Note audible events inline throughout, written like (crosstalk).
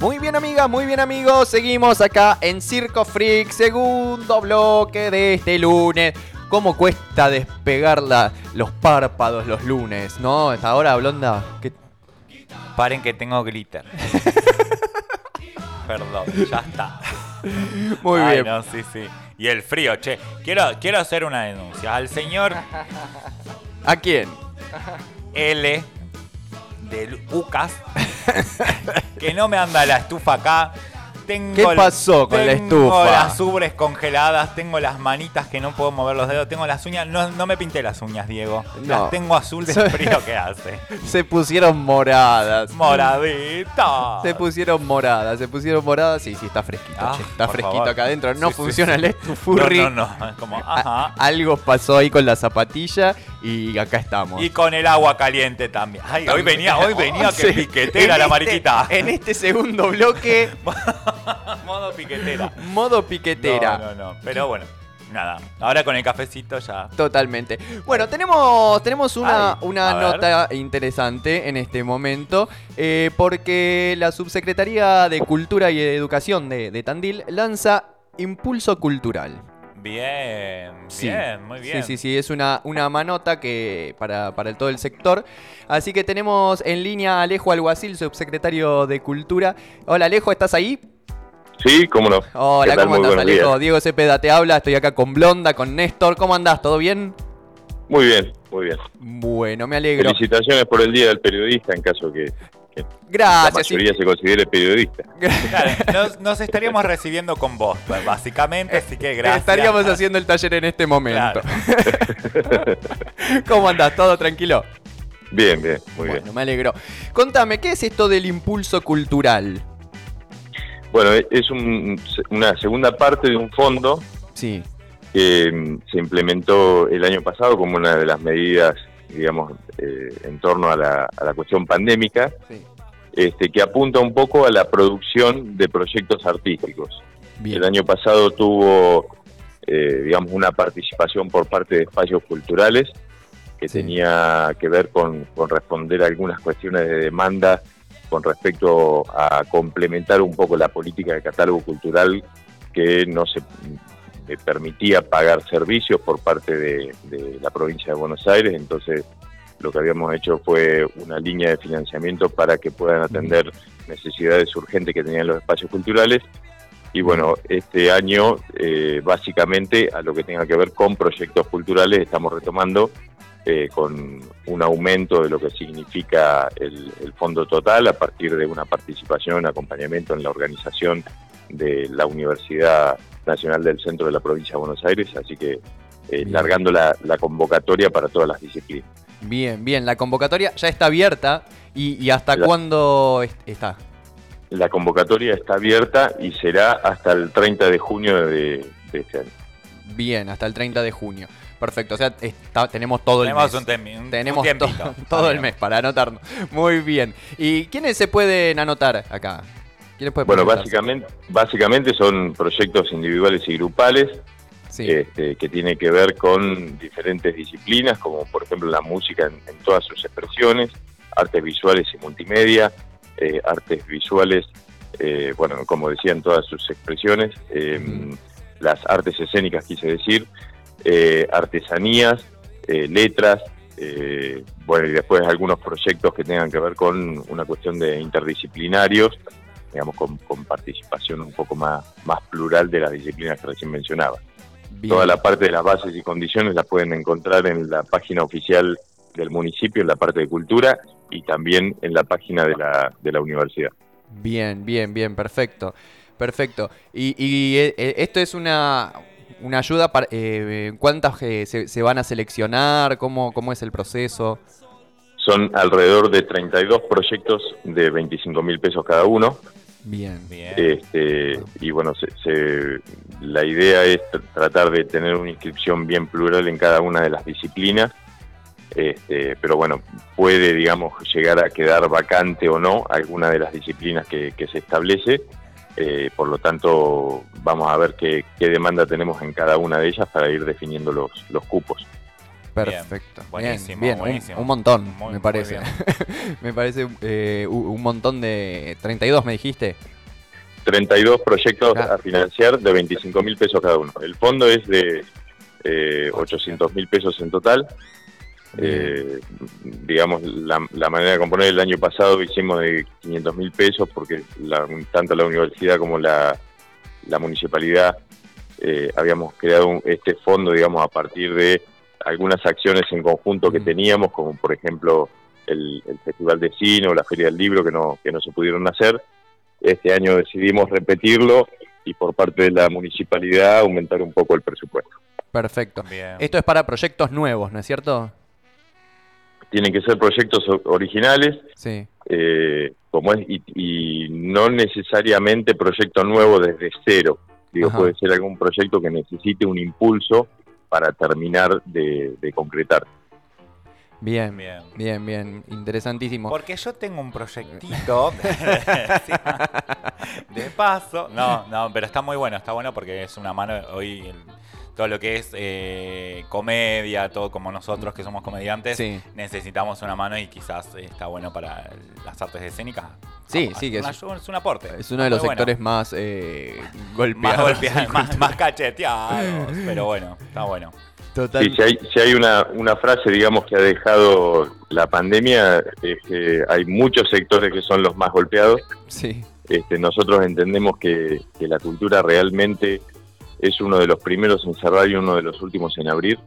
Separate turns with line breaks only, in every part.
Muy bien amigas, muy bien amigos, seguimos acá en Circo Freak, segundo bloque de este lunes. ¿Cómo cuesta despegar la- los párpados los lunes, no? Hasta ahora, Blonda, ¿qué-
Paren que tengo glitter. Perdón, ya está.
Muy
Ay,
bien.
no, sí, sí. Y el frío, che. Quiero, quiero hacer una denuncia. Al señor
¿A quién?
L del UCAS (laughs) que no me anda la estufa acá. Tengo
¿Qué pasó con la
tengo
estufa?
las ubres congeladas, tengo las manitas que no puedo mover los dedos, tengo las uñas. No, no me pinté las uñas, Diego.
No.
Las tengo azul del (laughs) frío que hace. (laughs)
Se pusieron moradas.
Moradita.
Se pusieron moradas, se pusieron moradas. Sí, sí, está fresquito,
Ah,
che, Está fresquito
favor.
acá adentro. No
Sí, sí,
funciona
sí.
el estufurri.
No, no, no. Como, (laughs) ajá.
Algo pasó ahí con la zapatilla y acá estamos.
Y con el agua caliente también. Ay, hoy venía, hoy venía que
Sí.
piquetera la
este-
mariquita.
En este segundo bloque,
Modo piquetera. (laughs)
modo piquetera.
No, no, no. Pero bueno, nada. Ahora con el cafecito ya.
Totalmente. Bueno, tenemos, tenemos una,
Ay,
una
ver.
nota interesante en este momento, eh, porque la Subsecretaría de Cultura y Educación de, de Tandil lanza Impulso Cultural.
Bien,
Sí.
bien, muy bien.
Sí, sí, sí, es una, una manota que para, para el, todo el sector. Así que tenemos en línea a Alejo Alguacil, subsecretario de Cultura. Hola Alejo, ¿estás ahí?
Sí, cómo no.
Hola. ¿cómo andás Alejo?
días.
Diego Cepeda te habla, estoy acá con Blonda, con Néstor. ¿Cómo andás? ¿Todo bien?
Muy bien, muy bien.
Bueno, me alegro.
Felicitaciones por el Día del Periodista en caso que la
Gracias. sí.
mayoría se considere periodista. (laughs)
Claro, nos, nos estaríamos recibiendo con vos, básicamente, así que gracias.
Estaríamos haciendo el taller en este momento.
Claro. (laughs)
¿Cómo andás? ¿Todo tranquilo?
Bien, bien, muy
bueno,
bien.
me alegro. Contame, ¿qué es esto del impulso cultural?
Bueno, e- es un- una segunda parte de un fondo
Sí,
que mm, se implementó el año pasado como una de las medidas, digamos, eh, en torno a la, a la cuestión pandémica,
sí.
este, que apunta un poco a la producción de proyectos artísticos.
Bien.
El año pasado tuvo, eh, digamos, una participación por parte de espacios culturales que
Sí.
tenía que ver con, con responder a algunas cuestiones de demanda con respecto a complementar un poco la política de catálogo cultural que no se permitía pagar servicios por parte de, de la provincia de Buenos Aires, entonces lo que habíamos hecho fue una línea de financiamiento para que puedan atender necesidades urgentes que tenían los espacios culturales. Y bueno, este año eh, básicamente a lo que tenga que ver con proyectos culturales estamos retomando eh, con un aumento de lo que significa el, el fondo total a partir de una participación, acompañamiento en la organización de la Universidad Nacional del Centro de la Provincia de Buenos Aires, así que eh, largando la, la convocatoria para todas las disciplinas.
Bien, bien. La convocatoria ya está abierta. ¿Y, y hasta
La-
cuándo es- está?
La convocatoria está abierta y será hasta el 30 de junio de, de este año.
Bien, hasta el 30 de junio. Perfecto. O sea, está- tenemos todo
Tenemos
el mes.
un,
tenemos
un
to-
tiempito.
todo el mes para anotarnos. Muy bien. ¿Y quiénes se pueden anotar acá? ¿Quiénes pueden
Bueno, básicamente, básicamente son proyectos individuales y grupales
Sí.
este, que tiene que ver con diferentes disciplinas, como por ejemplo la música en, en todas sus expresiones, artes visuales y multimedia, eh, artes visuales, eh, bueno, como decía, en todas sus expresiones, eh, las artes escénicas, quise decir, eh, artesanías, eh, letras, eh, bueno, y después algunos proyectos que tengan que ver con una cuestión de interdisciplinarios, digamos, con, con participación un poco más, más plural de las disciplinas que recién mencionaba.
Bien.
Toda la parte de las bases y condiciones la pueden encontrar en la página oficial del municipio, en la parte de cultura y también en la página de la, de la universidad.
Bien, bien, bien, perfecto. Perfecto. Y, y, esto es una, una ayuda para... eh, ¿Cuántas eh, se, se van a seleccionar? ¿Cómo, ¿Cómo es el proceso?
Son alrededor de 32 proyectos de 25 mil pesos cada uno.
Bien.
Bien.
Este, y bueno, se- se- la idea es tr- tratar de tener una inscripción bien plural en cada una de las disciplinas. Este, pero bueno, puede, digamos, llegar a quedar vacante o no alguna de las disciplinas que, que se establece. Eh, por lo tanto, vamos a ver qué, qué demanda tenemos en cada una de ellas para ir definiendo los, los cupos.
Perfecto. Bien,
Buenísimo,
bien,
buenísimo.
Un, montón,
Muy,
me parece. (laughs) me parece eh, un un montón de... 32 me dijiste.
32 proyectos a financiar de 25 mil pesos cada uno. El fondo es de eh, 800 mil pesos en total. Eh, digamos, la, la manera de componer el año pasado hicimos de 500 mil pesos porque la- tanto la universidad como la, la municipalidad eh, habíamos creado un- este fondo, digamos, a partir de algunas acciones en conjunto que teníamos, como por ejemplo el, el Festival de Cine o la Feria del Libro que no, que no se pudieron hacer. Este año decidimos repetirlo y por parte de la municipalidad aumentar un poco el presupuesto.
Perfecto.
Bien.
Esto es para proyectos nuevos, ¿no es cierto?
Tienen que ser proyectos o- originales,
Sí.
eh, como es, y, y no necesariamente proyecto nuevo desde cero. Digo,
Ajá.
puede ser algún proyecto que necesite un impulso para terminar de, de concretar.
Bien,
Bien.
bien, bien. Interesantísimo.
Porque yo tengo un proyectito (laughs) de paso. No, no, pero está muy bueno, está bueno porque es una mano hoy el- todo lo que es eh, comedia, todo como nosotros que somos comediantes,
Sí.
necesitamos una mano y quizás está bueno para las artes escénicas.
Sí,
Ah,
sí, que
una-
es-
es un aporte.
Es uno de
Muy
los
bueno.
sectores más eh,
más
golpeados. (laughs)
golpeados, más, más cacheteados, pero bueno, está bueno.
Total.
Sí, si hay, si hay una, una frase, digamos, que ha dejado la pandemia, es que hay muchos sectores que son los más golpeados.
Sí,
Este, nosotros entendemos que, que la cultura realmente es uno de los primeros en cerrar y uno de los últimos en abrir.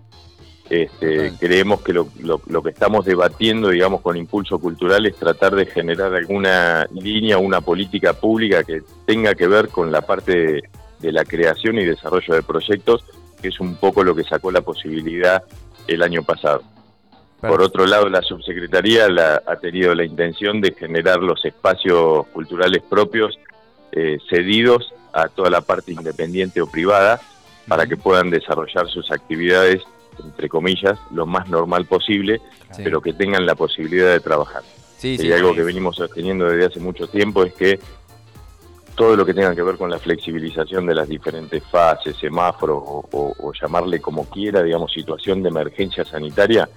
Este, creemos que lo, lo- lo que estamos debatiendo, digamos, con Impulso Cultural es tratar de generar alguna línea, una política pública que tenga que ver con la parte de, de la creación y desarrollo de proyectos, que es un poco lo que sacó la posibilidad el año pasado. Por otro lado, la subsecretaría la- ha tenido la intención de generar los espacios culturales propios eh, cedidos a toda la parte independiente o privada para que puedan desarrollar sus actividades, entre comillas, lo más normal posible,
Sí.
pero que tengan la posibilidad de trabajar.
Sí,
y
sí.
algo que venimos sosteniendo desde hace mucho tiempo es que todo lo que tenga que ver con la flexibilización de las diferentes fases, semáforos o, o- o llamarle como quiera, digamos, situación de emergencia sanitaria,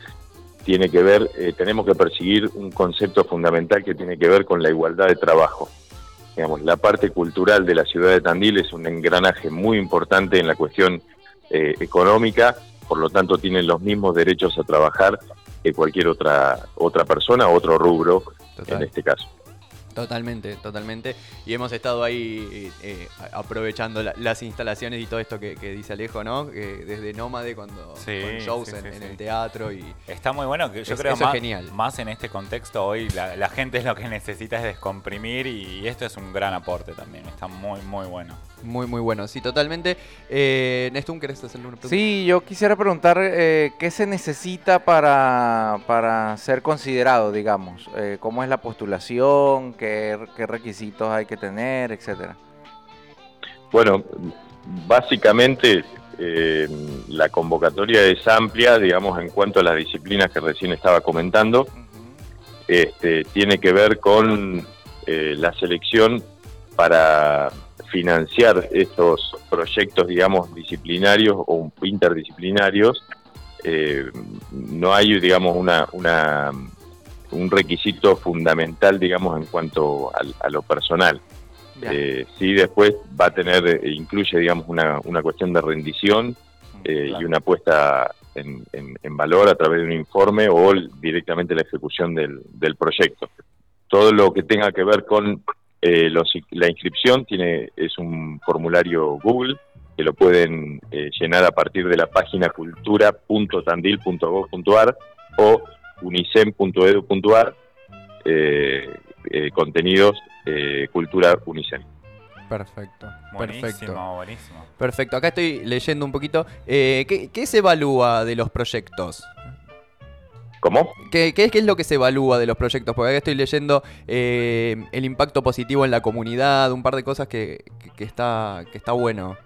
tiene que ver, eh, tenemos que perseguir un concepto fundamental que tiene que ver con la igualdad de trabajo. Digamos, la parte cultural de la ciudad de Tandil es un engranaje muy importante en la cuestión eh, económica, por lo tanto tienen los mismos derechos a trabajar que cualquier otra otra persona, otro rubro
Total.
en este caso.
Totalmente, totalmente. Y hemos estado ahí eh, a- aprovechando la- las instalaciones y todo esto que, que dice Alejo, ¿no? Que desde Nómade cuando
Sí,
con shows
sí,
en,
sí,
en
sí.
el teatro y
Está muy bueno, que yo
Es-
creo
eso es
más,
genial.
más en este contexto hoy la, la gente es lo que necesita es descomprimir y esto es un gran aporte también, está muy muy bueno.
Muy muy bueno. Sí, totalmente. Eh, Nestum, ¿querés hacerle una pregunta?
Sí, yo quisiera preguntar eh, qué se necesita para, para ser considerado, digamos. Eh, ¿Cómo es la postulación? ¿Qué, qué requisitos hay que tener, etcétera?
Bueno, básicamente eh, la convocatoria es amplia, digamos, en cuanto a las disciplinas que recién estaba comentando. Este, tiene que ver con eh, la selección para financiar estos proyectos, digamos, disciplinarios o interdisciplinarios. Eh, no hay, digamos, una, una, un requisito fundamental, digamos, en cuanto al- a lo personal. Eh, sí, después va a tener, eh, incluye, digamos, una, una cuestión de rendición eh,
Claro.
y una puesta en, en- en valor a través de un informe o directamente la ejecución del, del proyecto. Todo lo que tenga que ver con eh, los- la inscripción tiene es un formulario Google que lo pueden eh, llenar a partir de la página cultura.tandil.gov.ar o unicem.edu.ar eh, eh, contenidos eh, cultura unicem.
Perfecto.
Buenísimo,
Perfecto.
buenísimo.
Perfecto. Acá estoy leyendo un poquito. Eh, ¿qué, qué se evalúa de los proyectos?
¿Cómo?
¿Qué, qué es, qué es lo que se evalúa de los proyectos? Porque acá estoy leyendo eh, el impacto positivo en la comunidad, un par de cosas que, que- que está, que está bueno.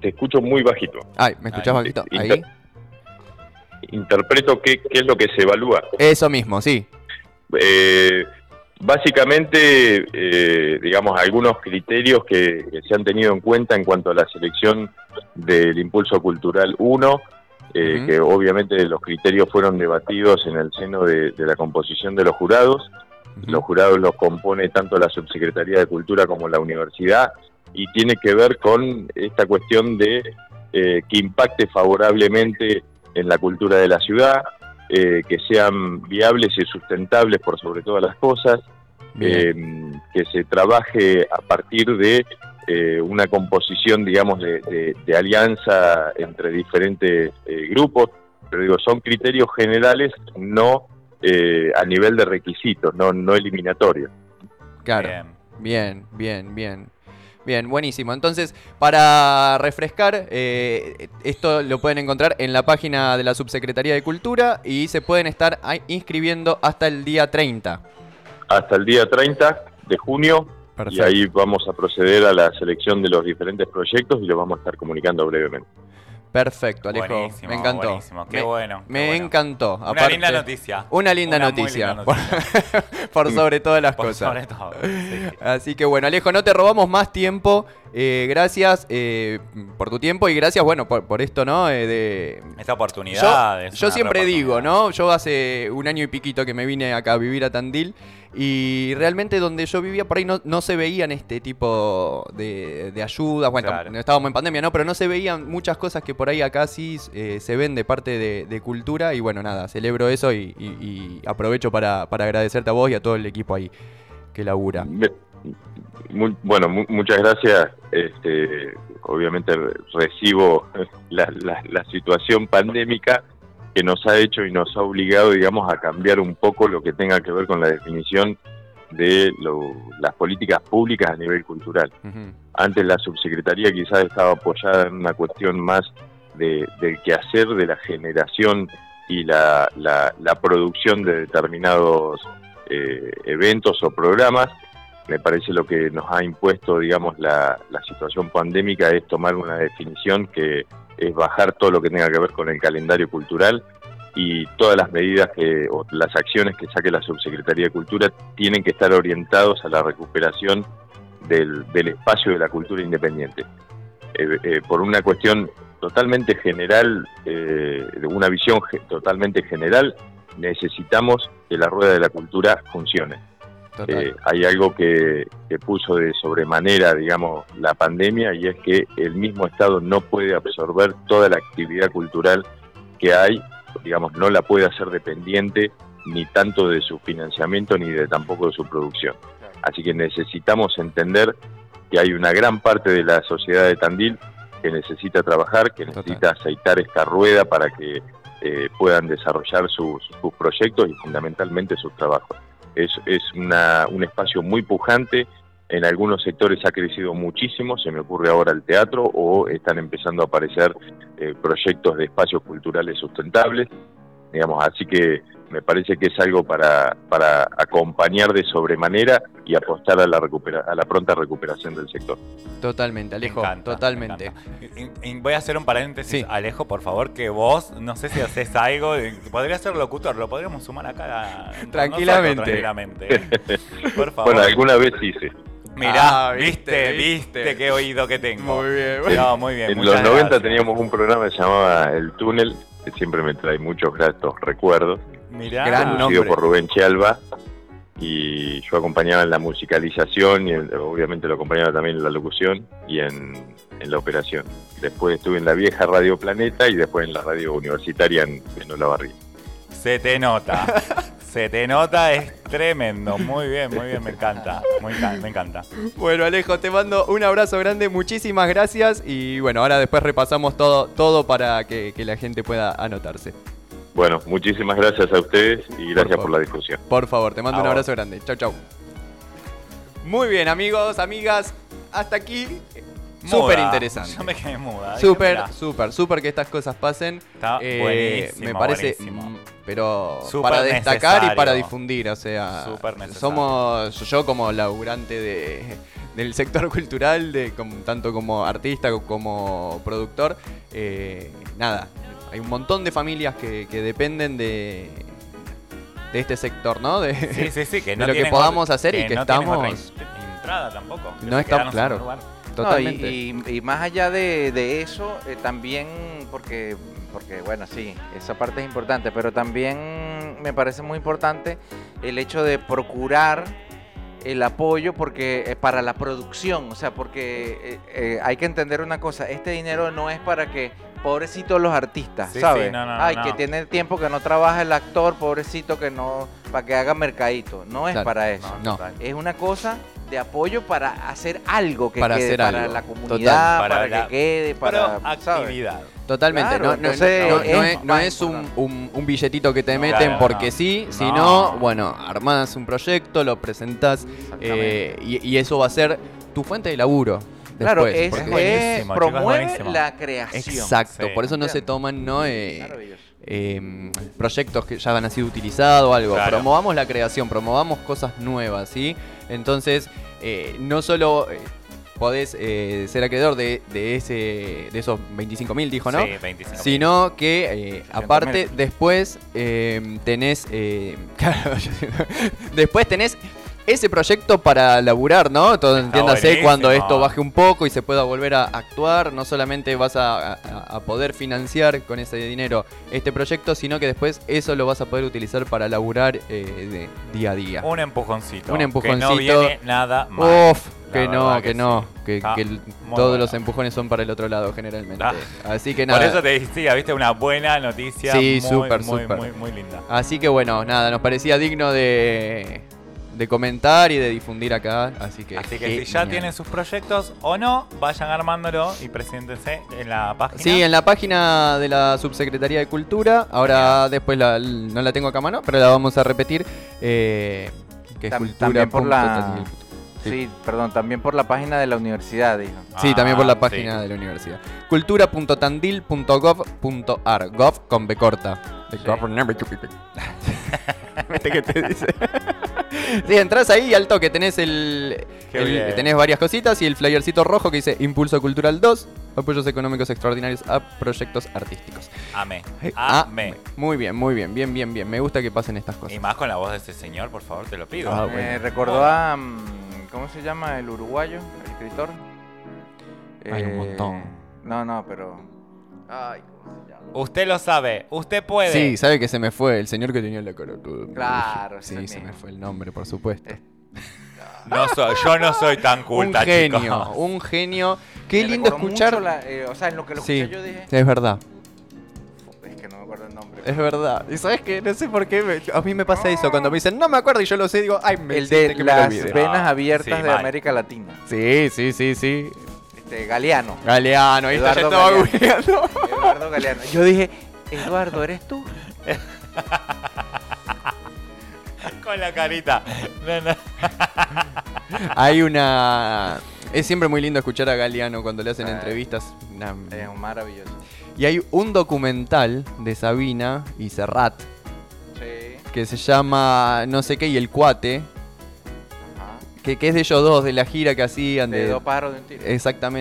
Te escucho muy bajito.
Ay, ¿me escuchás
Ahí.
bajito?
Inter-
Ahí.
Interpreto qué, qué es lo que se evalúa.
Eso mismo, sí.
Eh, básicamente, eh, digamos, algunos criterios que, que se han tenido en cuenta en cuanto a la selección del Impulso Cultural 1 eh, que obviamente los criterios fueron debatidos en el seno de, de la composición de los jurados. Los jurados los compone tanto la Subsecretaría de Cultura como la universidad y tiene que ver con esta cuestión de eh, que impacte favorablemente en la cultura de la ciudad, eh, que sean viables y sustentables por sobre todas las cosas, eh, que se trabaje a partir de eh, una composición, digamos, de, de- de alianza entre diferentes eh, grupos, pero digo, son criterios generales, no eh, a nivel de requisitos, no, no eliminatorios.
claro.
Bien.
Bien, bien, bien. Bien, buenísimo. Entonces, para refrescar, eh, esto lo pueden encontrar en la página de la Subsecretaría de Cultura y se pueden estar inscribiendo hasta el día 30.
Hasta el día 30 de junio, y ahí vamos a proceder a la selección de los diferentes proyectos y lo vamos a estar comunicando brevemente.
Perfecto, Alejo.
Buenísimo,
me encantó.
buenísimo. Qué
me,
bueno. qué
me
bueno.
encantó.
Una
Aparte-
linda noticia.
Una linda
Una
noticia.
linda
por-
noticia. (laughs)
por sobre todas las
Por
cosas.
sobre todo. sí.
Así que bueno, Alejo, no te robamos más tiempo. Eh, gracias eh, por tu tiempo y gracias, bueno, por, por esto, ¿no? Eh, de...
Esta oportunidad.
Yo,
es
yo siempre
re
digo. ¿no? Yo hace un año y piquito que me vine acá a vivir a Tandil y realmente donde yo vivía por ahí no, no se veían este tipo de, de ayudas. Bueno,
Claro.
estábamos en pandemia, ¿no? Pero no se veían muchas cosas que por ahí acá sí eh, se ven de parte de, de cultura y bueno, nada, celebro eso y, y- y aprovecho para, para agradecerte a vos y a todo el equipo ahí que labura.
Bueno, mu- muchas gracias. Este, obviamente re- recibo la, la- la situación pandémica que nos ha hecho y nos ha obligado, digamos, a cambiar un poco lo que tenga que ver con la definición de lo- las políticas públicas a nivel cultural. Antes la subsecretaría quizás estaba apoyada en una cuestión más de, del quehacer de la generación y la, la- la producción de determinados eh, eventos o programas. Me parece lo que nos ha impuesto, digamos, la, la situación pandémica es tomar una definición que es bajar todo lo que tenga que ver con el calendario cultural y todas las medidas que, o las acciones que saque la Subsecretaría de Cultura tienen que estar orientados a la recuperación del, del espacio de la cultura independiente. Eh, eh, por una cuestión totalmente general, eh, una visión ge- totalmente general, necesitamos que la rueda de la cultura funcione. Eh, hay algo que, que puso de sobremanera, digamos, la pandemia y es que el mismo Estado no puede absorber toda la actividad cultural que hay, digamos, no la puede hacer dependiente ni tanto de su financiamiento ni de tampoco de su producción. Así que necesitamos entender que hay una gran parte de la sociedad de Tandil que necesita trabajar, que
Total.
necesita aceitar esta rueda para que eh, puedan desarrollar sus, sus proyectos y fundamentalmente sus trabajos. Es, es una- un espacio muy pujante, en algunos sectores ha crecido muchísimo, se me ocurre ahora el teatro, o están empezando a aparecer eh, proyectos de espacios culturales sustentables, digamos, así que me parece que es algo para, para acompañar de sobremanera y apostar a la, recupera- a la pronta recuperación del sector.
Totalmente,
Me
Alejo,
encanta,
totalmente.
Y- y voy a hacer un paréntesis,
Sí.
Alejo, por favor, que vos, no sé si haces algo, podría ser locutor, lo podríamos sumar acá. a-
Tranquilamente.
nosotros, tranquilamente. (laughs) Por favor.
Bueno, alguna vez hice.
Mirá,
Ah,
viste,
viste,
viste,
viste.
qué oído que tengo.
Muy bien.
No, muy bien.
En los 90
gracias.
teníamos un programa que se llamaba El Túnel, que siempre me trae muchos gratos recuerdos.
Mirá.
Gran nombre.
por Rubén Chialba y yo acompañaba en la musicalización y en- obviamente lo acompañaba también en la locución y en, en la operación. Después estuve en la vieja Radio Planeta y después en la radio universitaria en, en Olavarría.
Se te nota. (laughs) Se te nota, es tremendo. Muy bien, muy bien, me encanta. Muy me encanta.
Bueno, Alejo, te mando un abrazo grande, muchísimas gracias y bueno, ahora después repasamos todo, todo para que, que la gente pueda anotarse.
Bueno, muchísimas gracias a ustedes y gracias por la difusión.
Por favor, te mando
A
un
vos.
abrazo grande. Chau, chau. Muy bien, amigos, amigas, hasta aquí. Súper interesante.
Yo me quedé muda.
Súper, súper, súper que estas cosas pasen.
Está
Eh,
buenísimo,
me parece,
buenísimo.
mm, pero para destacar y para difundir, o sea, somos yo como laburante de, del sector (laughs) cultural, de, como- tanto como artista como productor, eh, nada, hay un montón de familias que, que dependen de, de este sector, ¿no? De,
Sí, sí, sí, que
de lo que podamos hacer y que
no
estamos-
in- entrada tampoco.
No
es
está-
quedarnos en un
claro.
lugar.
No, y-
totalmente.
y, y más allá de, de eso, eh, también porque porque bueno, sí, esa parte es importante, pero también me parece muy importante el hecho de procurar el apoyo porque eh, para la producción, o sea, porque eh, eh, hay que entender una cosa, este dinero no es para que pobrecitos los artistas,
Sí,
¿sabes?
sí, no, no, no,
Ay,
no.
que tiene tiempo que no trabaja el actor, pobrecito que no para que haga mercadito, no es
Claro.
para eso.
No.
Es una cosa de apoyo para hacer algo que
Para
quede
hacer
para
algo,
la
total.
comunidad,
Para
para,
la
que quede, para ¿sabes?
actividad.
Totalmente,
Claro,
no,
es
no un,
importante.
un- un billetito que te
No,
meten
claro,
porque
no.
sí,
No.
sino, bueno, armás un proyecto, lo presentás eh, y, y eso va a ser tu fuente de laburo.
Claro, es,
es
promueve la creación.
Exacto,
Sí.
por eso no se toman no eh, eh, proyectos que ya han sido utilizados o algo.
Claro.
Promovamos la creación, promovamos cosas nuevas, ¿sí? Entonces, eh, no solo eh, podés eh, ser acreedor de, de ese de esos 25 mil, dijo, ¿no?
Sí, 25.
Sino que, eh, aparte,
300.000.
después eh, tenés. (laughs) claro, (laughs) después tenés ese proyecto para laburar, ¿no? Todo, entiéndase
buenísimo.
cuando esto baje un poco y se pueda volver a actuar. No solamente vas a, a- a poder financiar con ese dinero este proyecto, sino que después eso lo vas a poder utilizar para laburar eh, de día a día.
Un empujoncito.
Un
Que
empujoncito.
no viene nada mal.
Uf, que no, que,
que
no,
sí.
que, que el-
muy
todos los empujones son para el otro lado generalmente.
Ah.
Así que nada.
Por eso te decía, viste, una buena noticia.
Sí,
muy,
súper,
muy,
súper.
muy, muy linda.
Así que bueno, nada, nos parecía digno de, de comentar y de difundir acá. Así que,
Así que si ya tienen sus proyectos o no, vayan armándolo y preséntense en la página.
Sí, en la página de la Subsecretaría de Cultura. Ahora después la- no la tengo acá a mano, pero la vamos a repetir. Eh, que es
Tam-
cultura
también por la-
Sí.
Sí, perdón, también por la página de la universidad, dijo.
Sí, también por
Ah,
la
sí.
página de la universidad. Cultura.tandil.gov.ar. Gov con B corta. The
Sí. (laughs)
¿Viste qué te dice? (laughs) sí, entras ahí y al toque tenés el, el- tenés varias cositas y el flyercito rojo que dice Impulso Cultural 2, apoyos económicos extraordinarios a proyectos artísticos.
Amé.
Ah,
Amé.
Muy bien, muy bien, bien, bien, bien. Me gusta que pasen estas cosas.
Y más con la voz de ese señor, por favor, te lo pido.
Ah,
Me
bueno.
recordó a. mm, ¿Cómo se llama el uruguayo? El escritor.
Hay un
Eh,
montón.
No, no, pero. Ay, ¿cómo se llama?
Usted lo sabe, usted puede.
Sí, sabe que se me fue el señor que tenía la cara.
Claro,
Sí,
ese
se me fue el nombre, por supuesto.
Eh,
No soy, yo no soy tan
un
culta,
genio,
chicos.
un genio. Qué
me
lindo escuchar.
la- eh, o sea, en lo que lo
Sí.
escuché yo dije.
Es verdad,
Es que no me acuerdo el nombre.
es verdad. Y sabes que no sé por qué me- a mí me pasa eso. Cuando me dicen, no me acuerdo y yo lo sé, digo, ay, me
el de
que me lo
las venas
Ah,
abiertas
sí,
de
mal.
América Latina.
Sí, sí, sí, sí.
Este, Galeano.
Galeano, ahí está, ya
Eduardo
estaba
Galeano.
googleando.
Eduardo Galeano. Yo dije, Eduardo, ¿eres tú? (laughs)
Con la carita. No, no. (laughs)
Hay una. Es siempre muy lindo escuchar a Galeano cuando le hacen
Ah.
entrevistas.
Es maravilloso.
Y hay un documental de Sabina y Serrat
Sí.
que se llama No sé qué y el cuate,
Ajá.
que, que es de ellos dos, de la gira que hacían.
De
De,
dos pájaros de un tiro.
exactamente.